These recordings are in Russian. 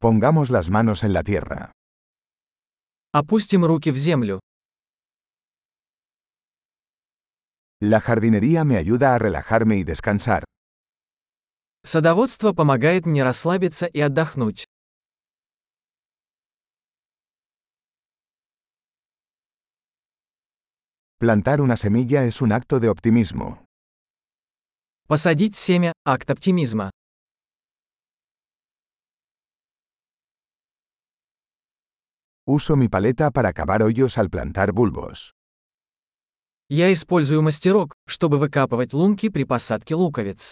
Pongamos las manos en la tierra. Опустим руки в землю. La jardinería me ayuda a relajarme y descansar. Садоводство помогает мне расслабиться и отдохнуть. Plantar una semilla es un acto de optimismo. Посадить семя – акт оптимизма. Uso mi paleta para cavar hoyos al plantar bulbos. Я использую мастерок, чтобы выкапывать лунки при посадке луковиц.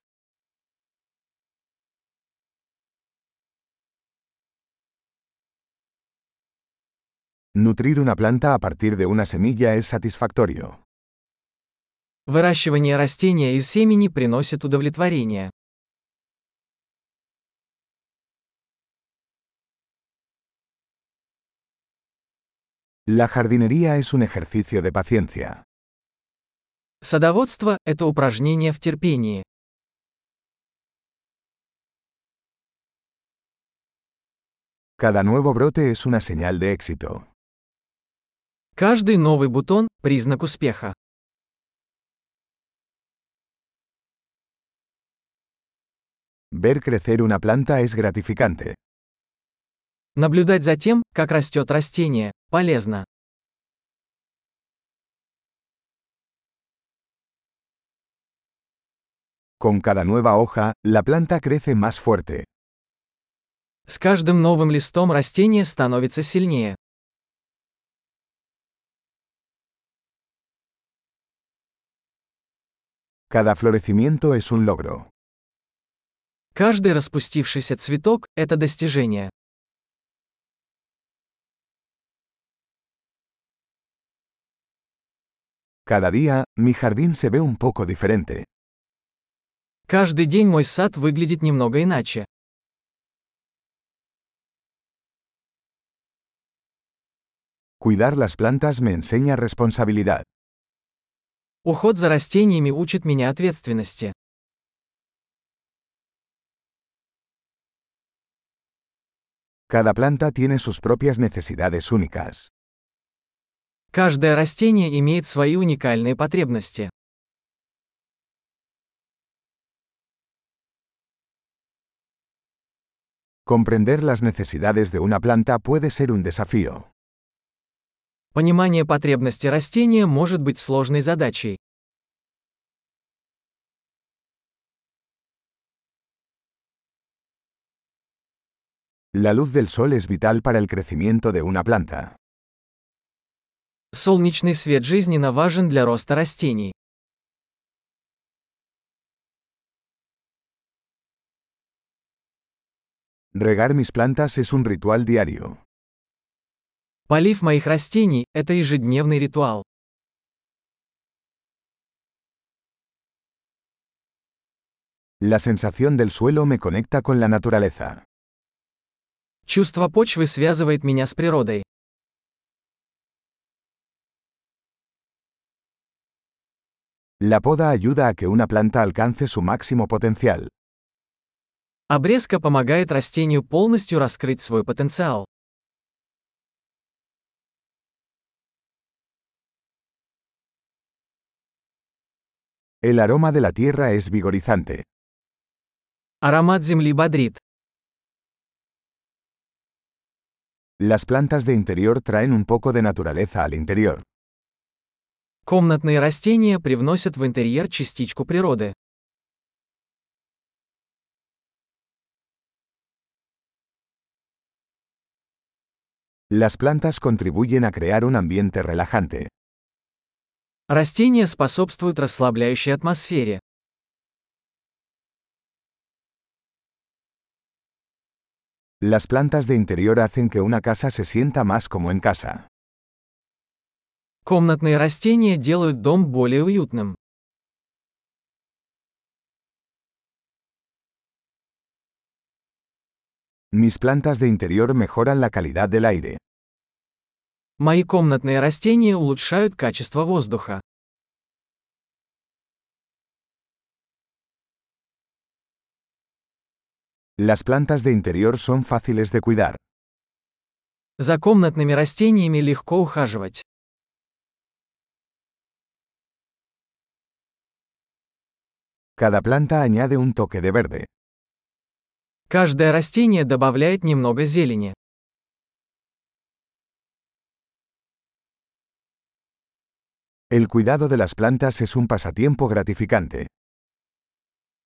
Nutrir una planta a partir de una semilla es satisfactorio. Выращивание растения из семени приносит удовлетворение. La jardinería es un ejercicio de paciencia. Садоводство – это упражнение в терпении. Cada nuevo brote es una señal de éxito. Каждый новый бутон – признак успеха. Ver crecer una planta es gratificante. Наблюдать за тем, как растет растение, полезно. Con cada nueva hoja, la planta crece más fuerte. С каждым новым листом растение становится сильнее. Cada florecimiento es un logro. Каждый распустившийся цветок – это достижение. Cada día, mi jardín se ve un poco diferente. Каждый день мой сад выглядит немного иначе. Cuidar las plantas me enseña responsabilidad. Уход за растениями учит меня ответственности. Cada planta tiene sus propias necesidades únicas. Каждое растение имеет свои уникальные потребности. Comprender las necesidades de una planta puede ser un desafío. Понимание потребности растения может быть сложной задачей. La luz del sol es vital para el crecimiento de una planta. Солнечный свет жизненно важен для роста растений. Regar mis plantas es un ritual diario. Полив моих растений – это ежедневный ритуал. La sensación del suelo me conecta con la naturaleza. Чувство почвы связывает меня с природой. La poda ayuda a que una planta alcance su máximo potencial. Обрезка помогает растению полностью раскрыть свой потенциал. El aroma de la tierra es vigorizante. Аромат земли бодрит. Las plantas de interior traen un poco de naturaleza al interior. Комнатные растения привносят в интерьер частичку природы. Las plantas contribuyen a crear un ambiente relajante. Растения способствуют расслабляющей атмосфере. Las plantas de interior hacen que una casa se sienta más como en casa. Комнатные растения делают дом более уютным. Mis plantas de interior mejoran la calidad del aire. Мои комнатные растения улучшают качество воздуха. Las plantas de interior son fáciles de cuidar. За комнатными растениями легко ухаживать. Cada planta añade un toque de verde. Каждое растение добавляет немного зелени. El cuidado de las plantas es un pasatiempo gratificante.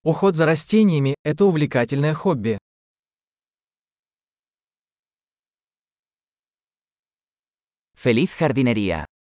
Уход за растениями – это увлекательное хобби. Feliz jardinería.